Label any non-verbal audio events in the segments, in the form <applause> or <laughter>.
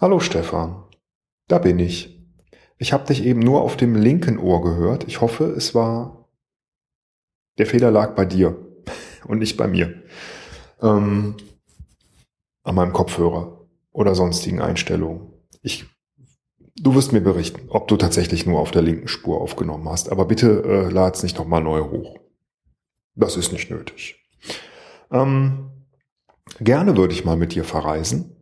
Hallo Stefan, da bin ich. Ich habe dich eben nur auf dem linken Ohr gehört. Ich hoffe, es war... Der Fehler lag bei dir <laughs> und nicht bei mir. Ähm, an meinem Kopfhörer oder sonstigen Einstellungen. Ich, du wirst mir berichten, ob du tatsächlich nur auf der linken Spur aufgenommen hast. Aber bitte äh, lad's nicht nochmal neu hoch. Das ist nicht nötig. Ähm, gerne würde ich mal mit dir verreisen.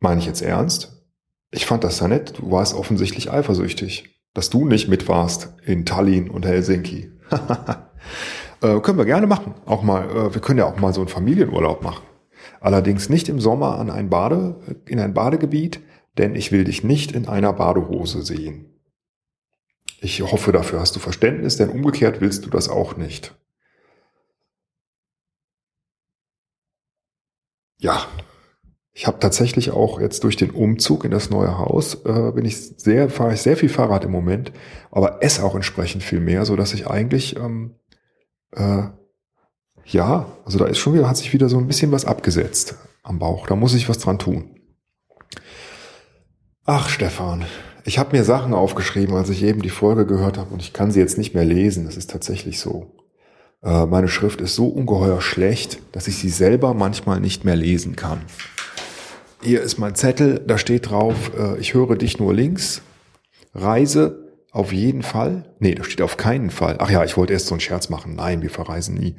Meine ich jetzt ernst? Ich fand das ja nett. Du warst offensichtlich eifersüchtig, dass du nicht mit warst in Tallinn und Helsinki. <laughs> äh, können wir gerne machen. Auch mal, äh, wir können ja auch mal so einen Familienurlaub machen. Allerdings nicht im Sommer an ein Bade, in ein Badegebiet, denn ich will dich nicht in einer Badehose sehen. Ich hoffe, dafür hast du Verständnis, denn umgekehrt willst du das auch nicht. Ja, ich habe tatsächlich auch jetzt durch den Umzug in das neue Haus äh, bin ich sehr fahre ich sehr viel Fahrrad im Moment, aber esse auch entsprechend viel mehr, so dass ich eigentlich ähm, äh, ja, also da ist schon wieder hat sich wieder so ein bisschen was abgesetzt am Bauch. Da muss ich was dran tun. Ach Stefan, ich habe mir Sachen aufgeschrieben, als ich eben die Folge gehört habe und ich kann sie jetzt nicht mehr lesen. Das ist tatsächlich so. Äh, meine Schrift ist so ungeheuer schlecht, dass ich sie selber manchmal nicht mehr lesen kann. Hier ist mein Zettel, da steht drauf, äh, ich höre dich nur links. Reise auf jeden Fall. Nee, da steht auf keinen Fall. Ach ja, ich wollte erst so einen Scherz machen. Nein, wir verreisen nie.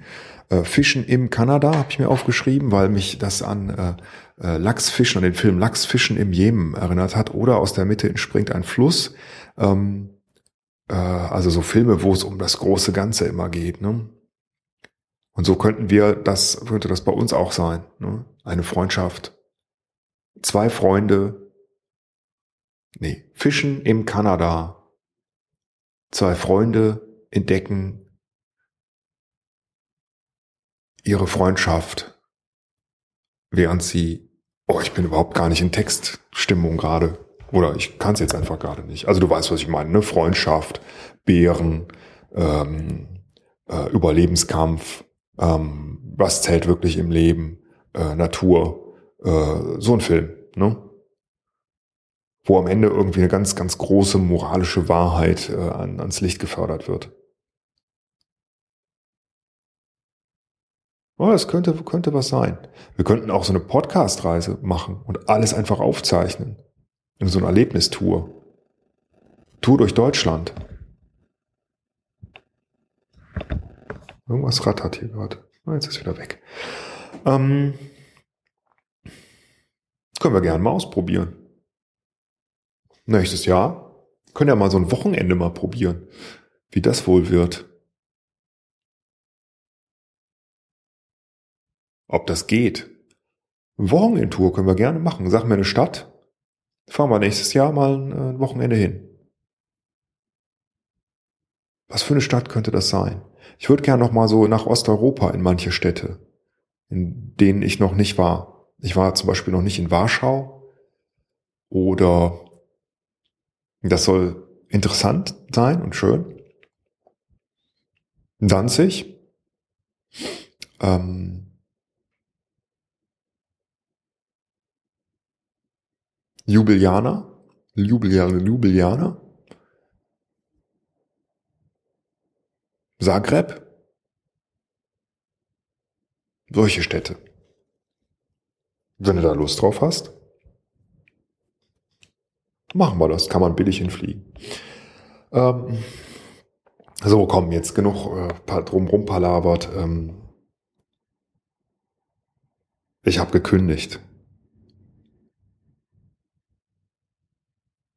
Äh, Fischen im Kanada habe ich mir aufgeschrieben, weil mich das an äh, äh, Lachsfischen, an den Film Lachsfischen im Jemen erinnert hat. Oder aus der Mitte entspringt ein Fluss. Ähm, äh, also so Filme, wo es um das große Ganze immer geht. Ne? Und so könnten wir das, könnte das bei uns auch sein. Ne? Eine Freundschaft. Zwei Freunde. Nee, Fischen im Kanada. Zwei Freunde entdecken ihre Freundschaft, während sie, oh, ich bin überhaupt gar nicht in Textstimmung gerade. Oder ich kann es jetzt einfach gerade nicht. Also du weißt, was ich meine, ne? Freundschaft, Bären, ähm, äh, Überlebenskampf, ähm, was zählt wirklich im Leben, äh, Natur, äh, so ein Film, ne? Wo am Ende irgendwie eine ganz, ganz große moralische Wahrheit äh, an, ans Licht gefördert wird. Oh, es könnte, könnte was sein. Wir könnten auch so eine Podcast-Reise machen und alles einfach aufzeichnen. In so einer Erlebnistour. Tour durch Deutschland. Irgendwas rattert hier gerade. Oh, jetzt ist wieder weg. Ähm, können wir gerne mal ausprobieren. Nächstes Jahr können ja mal so ein Wochenende mal probieren, wie das wohl wird. Ob das geht. Wochenendtour können wir gerne machen. Sag mir eine Stadt. Fahren wir nächstes Jahr mal ein Wochenende hin. Was für eine Stadt könnte das sein? Ich würde gerne noch mal so nach Osteuropa in manche Städte, in denen ich noch nicht war. Ich war zum Beispiel noch nicht in Warschau oder das soll interessant sein und schön. Danzig. Ähm, Ljubljana. Ljubljana, Ljubljana. Zagreb. Solche Städte. Wenn du da Lust drauf hast, machen wir das. Kann man billig hinfliegen. Ähm, so, komm, jetzt genug äh, drumrum palabert. Ähm, ich habe gekündigt.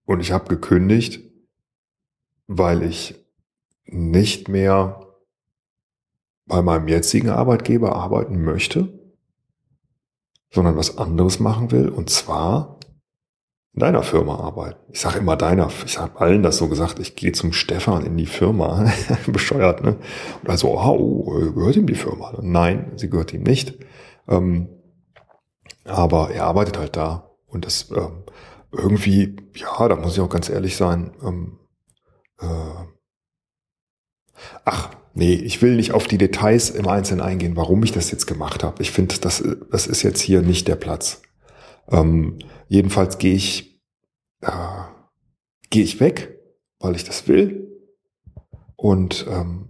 Und ich habe gekündigt, weil ich nicht mehr bei meinem jetzigen Arbeitgeber arbeiten möchte, sondern was anderes machen will, und zwar in deiner Firma arbeiten. Ich sage immer deiner, ich habe allen das so gesagt, ich gehe zum Stefan in die Firma. <laughs> Bescheuert, ne? Und also, oh, gehört ihm die Firma? Nein, sie gehört ihm nicht. Ähm, aber er arbeitet halt da. Und das ähm, irgendwie, ja, da muss ich auch ganz ehrlich sein, ähm, äh, ach, nee, ich will nicht auf die Details im Einzelnen eingehen, warum ich das jetzt gemacht habe. Ich finde, das, das ist jetzt hier nicht der Platz. Ähm, jedenfalls gehe ich, äh, gehe ich weg, weil ich das will und ähm,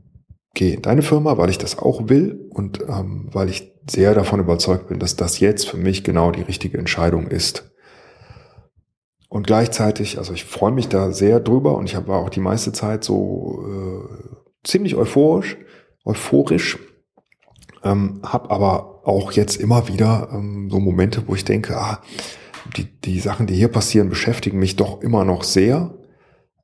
gehe in deine Firma, weil ich das auch will und ähm, weil ich sehr davon überzeugt bin, dass das jetzt für mich genau die richtige Entscheidung ist. Und gleichzeitig, also ich freue mich da sehr drüber und ich war auch die meiste Zeit so äh, ziemlich euphorisch, euphorisch, ähm, habe aber auch jetzt immer wieder ähm, so Momente, wo ich denke, ah, die, die Sachen, die hier passieren, beschäftigen mich doch immer noch sehr,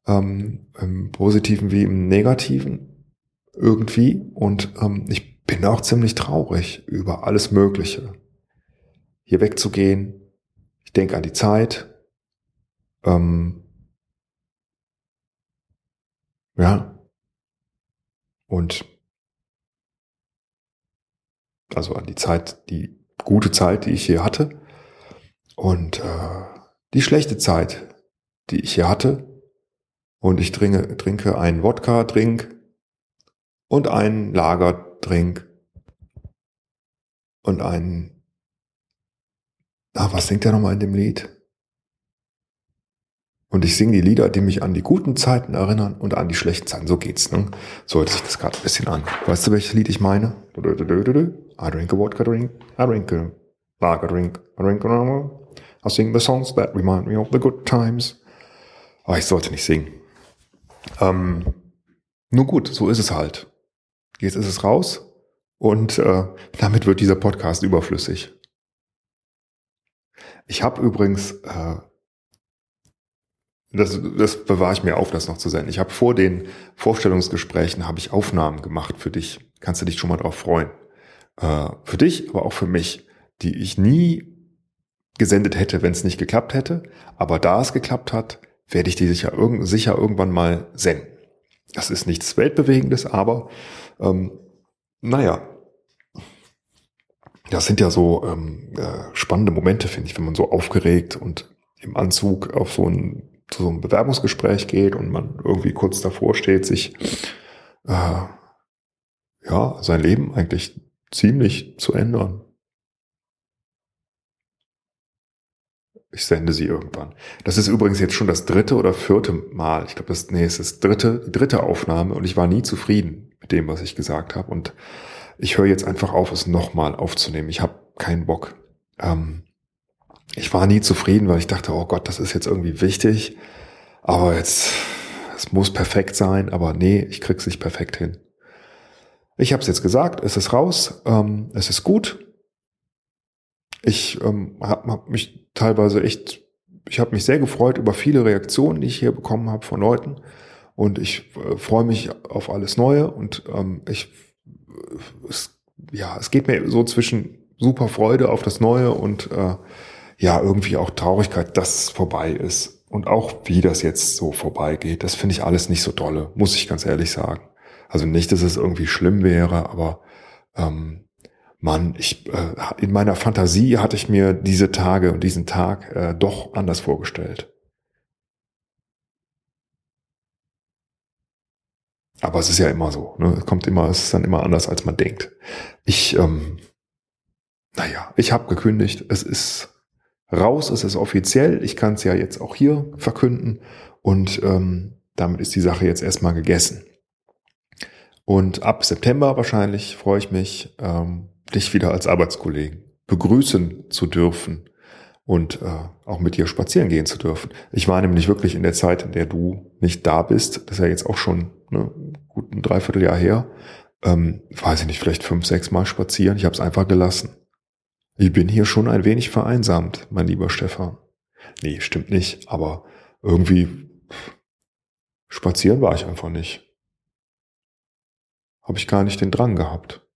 ähm, im Positiven wie im Negativen irgendwie. Und ähm, ich bin auch ziemlich traurig über alles Mögliche. Hier wegzugehen. Ich denke an die Zeit, ähm, ja. Und also an die Zeit, die gute Zeit, die ich hier hatte und äh, die schlechte Zeit, die ich hier hatte. Und ich trinke, trinke einen Wodka-Drink und einen Lagerdrink und einen, ah, was singt er nochmal in dem Lied? Und ich singe die Lieder, die mich an die guten Zeiten erinnern und an die schlechten Zeiten. So geht's, ne? So hört sich das gerade ein bisschen an. Weißt du, welches Lied ich meine? I drink a vodka drink, I drink a lager drink, I drink a I sing the songs that remind me of the good times. Aber ich sollte nicht singen. Ähm, nur gut, so ist es halt. Jetzt ist es raus und äh, damit wird dieser Podcast überflüssig. Ich habe übrigens äh, das, das bewahre ich mir auf, das noch zu senden. Ich habe vor den Vorstellungsgesprächen habe ich Aufnahmen gemacht für dich. Kannst du dich schon mal drauf freuen? Äh, für dich, aber auch für mich, die ich nie gesendet hätte, wenn es nicht geklappt hätte. Aber da es geklappt hat, werde ich die sicher, irg sicher irgendwann mal senden. Das ist nichts Weltbewegendes, aber ähm, naja, das sind ja so ähm, äh, spannende Momente, finde ich, wenn man so aufgeregt und im Anzug auf so ein zu so einem Bewerbungsgespräch geht und man irgendwie kurz davor steht, sich äh, ja sein Leben eigentlich ziemlich zu ändern. Ich sende sie irgendwann. Das ist übrigens jetzt schon das dritte oder vierte Mal. Ich glaube, das nee, es ist dritte, dritte Aufnahme und ich war nie zufrieden mit dem, was ich gesagt habe. Und ich höre jetzt einfach auf, es nochmal aufzunehmen. Ich habe keinen Bock. Ähm, ich war nie zufrieden, weil ich dachte, oh Gott, das ist jetzt irgendwie wichtig. Aber jetzt, es muss perfekt sein, aber nee, ich krieg's nicht perfekt hin. Ich habe es jetzt gesagt, es ist raus, ähm, es ist gut. Ich ähm, habe hab mich teilweise echt, ich habe mich sehr gefreut über viele Reaktionen, die ich hier bekommen habe von Leuten. Und ich äh, freue mich auf alles Neue und ähm, ich, es, ja, es geht mir so zwischen super Freude auf das Neue und äh, ja, irgendwie auch Traurigkeit, dass es vorbei ist. Und auch wie das jetzt so vorbeigeht, das finde ich alles nicht so dolle, muss ich ganz ehrlich sagen. Also nicht, dass es irgendwie schlimm wäre, aber ähm, Mann, ich äh, in meiner Fantasie hatte ich mir diese Tage und diesen Tag äh, doch anders vorgestellt. Aber es ist ja immer so. Ne? Es kommt immer, es ist dann immer anders, als man denkt. Ich, ähm, naja, ich habe gekündigt. Es ist raus, es ist offiziell. Ich kann es ja jetzt auch hier verkünden und ähm, damit ist die Sache jetzt erstmal gegessen. Und ab September wahrscheinlich freue ich mich, ähm, dich wieder als Arbeitskollegen begrüßen zu dürfen und äh, auch mit dir spazieren gehen zu dürfen. Ich war nämlich wirklich in der Zeit, in der du nicht da bist, das ist ja jetzt auch schon ne, gut ein Dreivierteljahr her, ähm, weiß ich nicht, vielleicht fünf, sechs Mal spazieren. Ich habe es einfach gelassen. Ich bin hier schon ein wenig vereinsamt, mein lieber Stefan. Nee, stimmt nicht, aber irgendwie spazieren war ich einfach nicht. Habe ich gar nicht den Drang gehabt.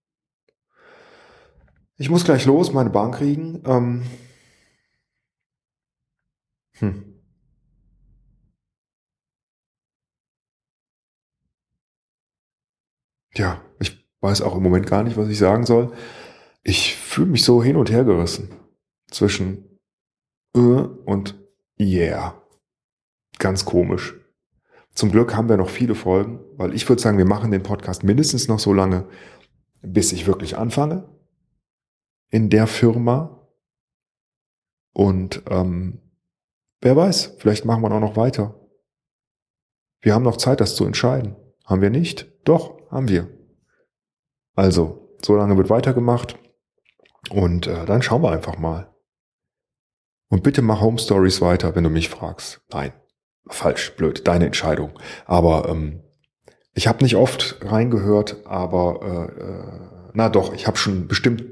Ich muss gleich los, meine Bahn kriegen. Ähm hm. Ja, ich weiß auch im Moment gar nicht, was ich sagen soll ich fühle mich so hin und her gerissen zwischen äh und yeah. Ganz komisch. Zum Glück haben wir noch viele Folgen, weil ich würde sagen, wir machen den Podcast mindestens noch so lange, bis ich wirklich anfange in der Firma. Und ähm, wer weiß, vielleicht machen wir auch noch weiter. Wir haben noch Zeit, das zu entscheiden. Haben wir nicht? Doch, haben wir. Also, so lange wird weitergemacht und äh, dann schauen wir einfach mal. Und bitte mach Home Stories weiter, wenn du mich fragst. Nein, falsch, blöd, deine Entscheidung. Aber ähm, ich habe nicht oft reingehört, aber äh, äh, na doch, ich habe schon bestimmt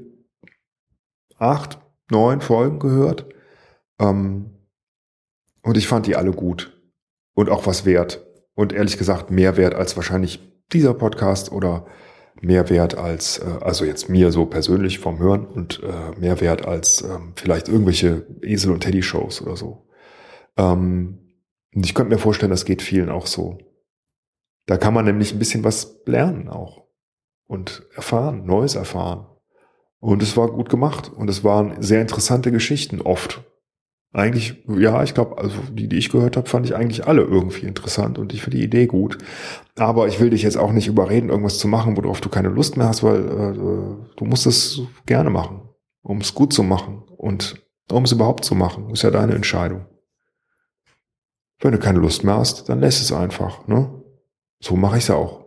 acht, neun Folgen gehört. Ähm, und ich fand die alle gut und auch was wert. Und ehrlich gesagt, mehr wert als wahrscheinlich dieser Podcast oder mehr wert als, äh, also jetzt mir so persönlich vom Hören und äh, mehr wert als ähm, vielleicht irgendwelche Esel- und Teddy-Shows oder so. Ähm, und ich könnte mir vorstellen, das geht vielen auch so. Da kann man nämlich ein bisschen was lernen auch und erfahren, Neues erfahren. Und es war gut gemacht und es waren sehr interessante Geschichten oft. Eigentlich, ja, ich glaube, also die, die ich gehört habe, fand ich eigentlich alle irgendwie interessant und ich finde die Idee gut. Aber ich will dich jetzt auch nicht überreden, irgendwas zu machen, worauf du keine Lust mehr hast, weil äh, du musst es gerne machen, um es gut zu machen und um es überhaupt zu machen. Ist ja deine Entscheidung. Wenn du keine Lust mehr hast, dann lässt es einfach. Ne? So mache ich es auch.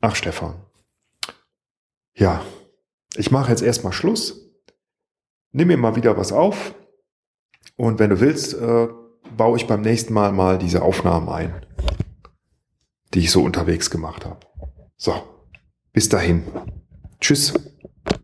Ach, Stefan. Ja, ich mache jetzt erstmal Schluss. Nimm mir mal wieder was auf. Und wenn du willst, äh, baue ich beim nächsten Mal mal diese Aufnahmen ein, die ich so unterwegs gemacht habe. So, bis dahin. Tschüss.